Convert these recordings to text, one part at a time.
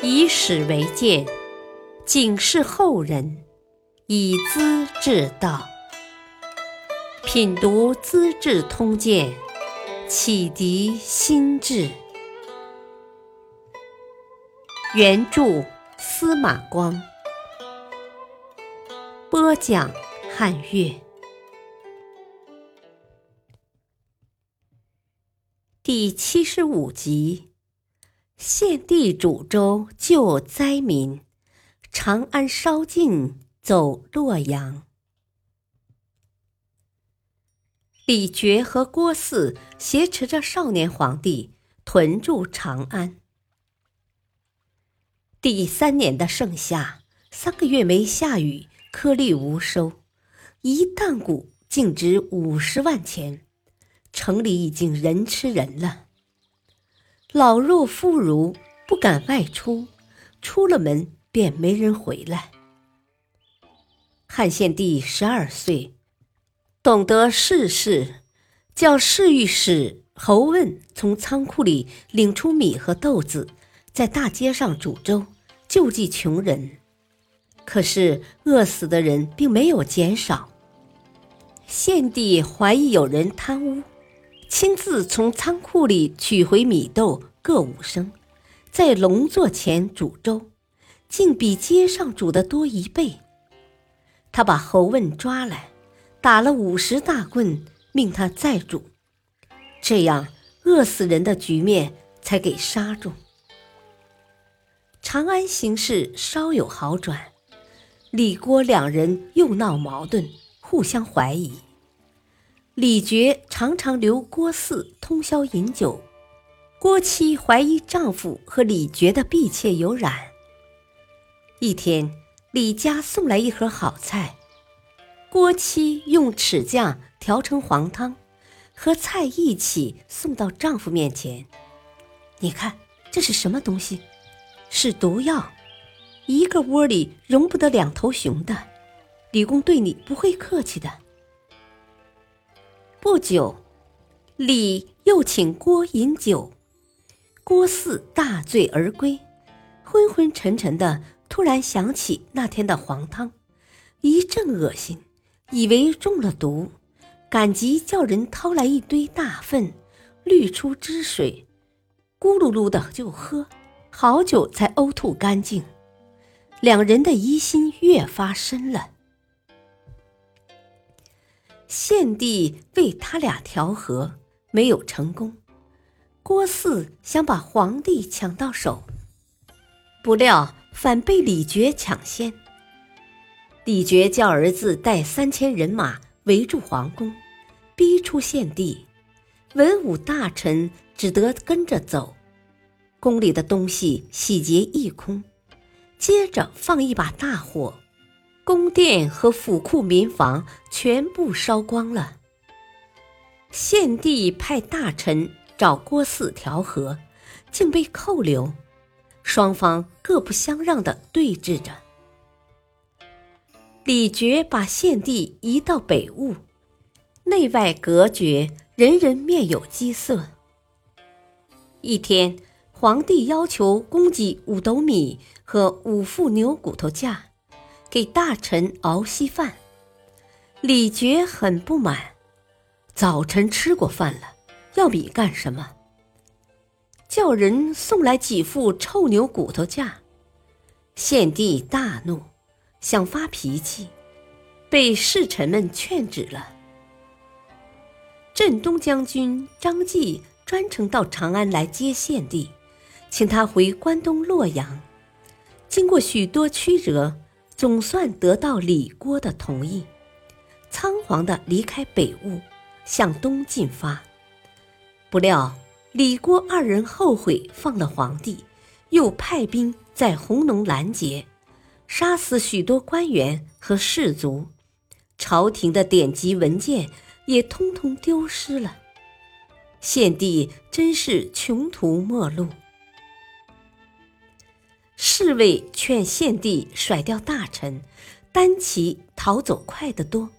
以史为鉴，警示后人，以资治道。品读《资治通鉴》，启迪心智。原著司马光，播讲汉乐。第七十五集：献帝煮粥救灾民，长安烧尽走洛阳。李傕和郭汜挟持着少年皇帝屯驻长安。第三年的盛夏，三个月没下雨，颗粒无收，一担谷竟值五十万钱，城里已经人吃人了。老弱妇孺不敢外出，出了门便没人回来。汉献帝十二岁。懂得世事，叫侍御史侯问从仓库里领出米和豆子，在大街上煮粥，救济穷人。可是饿死的人并没有减少。献帝怀疑有人贪污，亲自从仓库里取回米豆各五升，在龙座前煮粥，竟比街上煮的多一倍。他把侯问抓来。打了五十大棍，命他再煮，这样饿死人的局面才给刹住。长安形势稍有好转，李郭两人又闹矛盾，互相怀疑。李珏常常留郭汜通宵饮酒，郭妻怀疑丈夫和李珏的婢妾有染。一天，李家送来一盒好菜。郭妻用豉酱调成黄汤，和菜一起送到丈夫面前。你看这是什么东西？是毒药，一个窝里容不得两头熊的。李公对你不会客气的。不久，李又请郭饮酒，郭汜大醉而归，昏昏沉沉的，突然想起那天的黄汤，一阵恶心。以为中了毒，赶急叫人掏来一堆大粪，滤出汁水，咕噜噜的就喝，好久才呕吐干净。两人的疑心越发深了。献帝为他俩调和，没有成功。郭汜想把皇帝抢到手，不料反被李傕抢先。李傕叫儿子带三千人马围住皇宫，逼出献帝，文武大臣只得跟着走。宫里的东西洗劫一空，接着放一把大火，宫殿和府库民房全部烧光了。献帝派大臣找郭汜调和，竟被扣留，双方各不相让的对峙着。李傕把献帝移到北坞，内外隔绝，人人面有饥色。一天，皇帝要求供给五斗米和五副牛骨头架，给大臣熬稀饭。李傕很不满，早晨吃过饭了，要米干什么？叫人送来几副臭牛骨头架。献帝大怒。想发脾气，被侍臣们劝止了。镇东将军张继专程到长安来接献帝，请他回关东洛阳。经过许多曲折，总算得到李郭的同意，仓皇的离开北坞，向东进发。不料李郭二人后悔放了皇帝，又派兵在弘农拦截。杀死许多官员和士卒，朝廷的典籍文件也通通丢失了。献帝真是穷途末路。侍卫劝献帝甩掉大臣，单骑逃走快得多。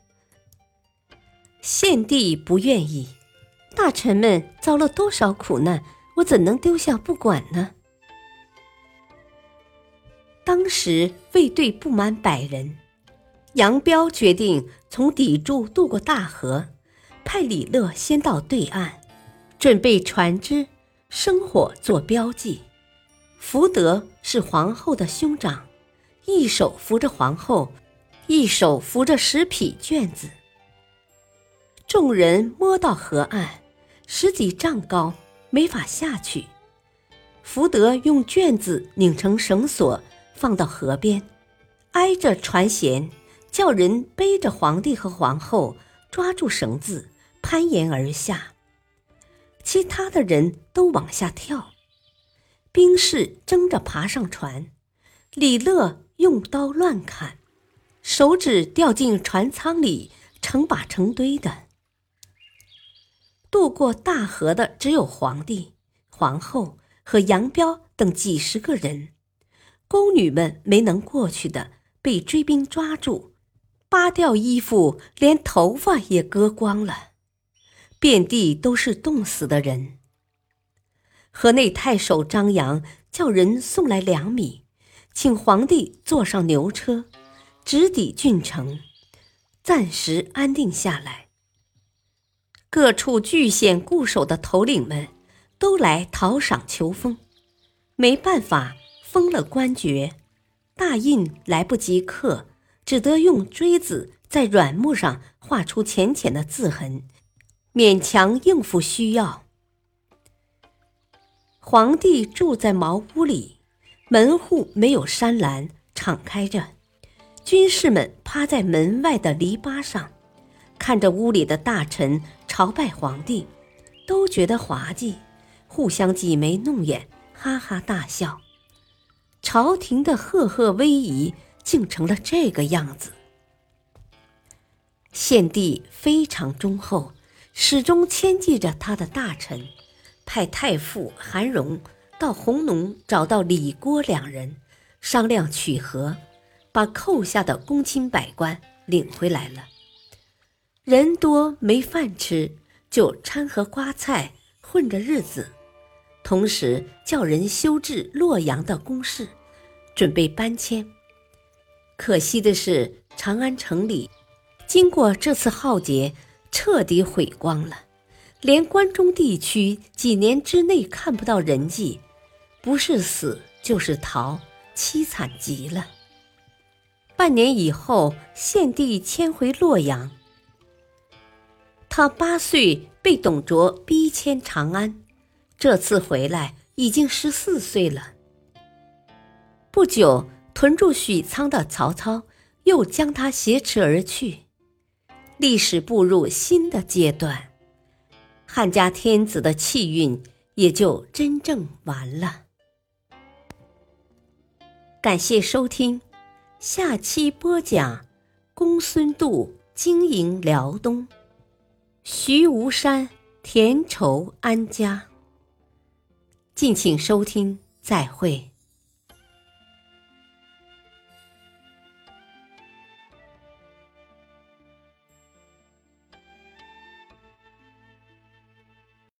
献帝不愿意，大臣们遭了多少苦难，我怎能丢下不管呢？当时卫队不满百人，杨彪决定从砥柱渡过大河，派李乐先到对岸，准备船只、生火做标记。福德是皇后的兄长，一手扶着皇后，一手扶着十匹卷子。众人摸到河岸，十几丈高，没法下去。福德用卷子拧成绳索。放到河边，挨着船舷，叫人背着皇帝和皇后，抓住绳子攀岩而下。其他的人都往下跳，兵士争着爬上船。李乐用刀乱砍，手指掉进船舱里，成把成堆的。渡过大河的只有皇帝、皇后和杨彪等几十个人。宫女们没能过去的，被追兵抓住，扒掉衣服，连头发也割光了，遍地都是冻死的人。河内太守张扬叫人送来粮米，请皇帝坐上牛车，直抵郡城，暂时安定下来。各处据险固守的头领们都来讨赏求封，没办法。封了官爵，大印来不及刻，只得用锥子在软木上画出浅浅的字痕，勉强应付需要。皇帝住在茅屋里，门户没有栅栏，敞开着。军士们趴在门外的篱笆上，看着屋里的大臣朝拜皇帝，都觉得滑稽，互相挤眉弄眼，哈哈大笑。朝廷的赫赫威仪竟成了这个样子。献帝非常忠厚，始终牵记着他的大臣，派太傅韩荣到弘农找到李郭两人，商量取和，把扣下的公卿百官领回来了。人多没饭吃，就掺和瓜菜混着日子。同时叫人修治洛阳的宫室，准备搬迁。可惜的是，长安城里经过这次浩劫，彻底毁光了，连关中地区几年之内看不到人迹，不是死就是逃，凄惨极了。半年以后，献帝迁回洛阳。他八岁被董卓逼迁长安。这次回来已经十四岁了。不久，屯驻许昌的曹操又将他挟持而去，历史步入新的阶段，汉家天子的气运也就真正完了。感谢收听，下期播讲公孙度经营辽东，徐无山田畴安家。敬请收听，再会。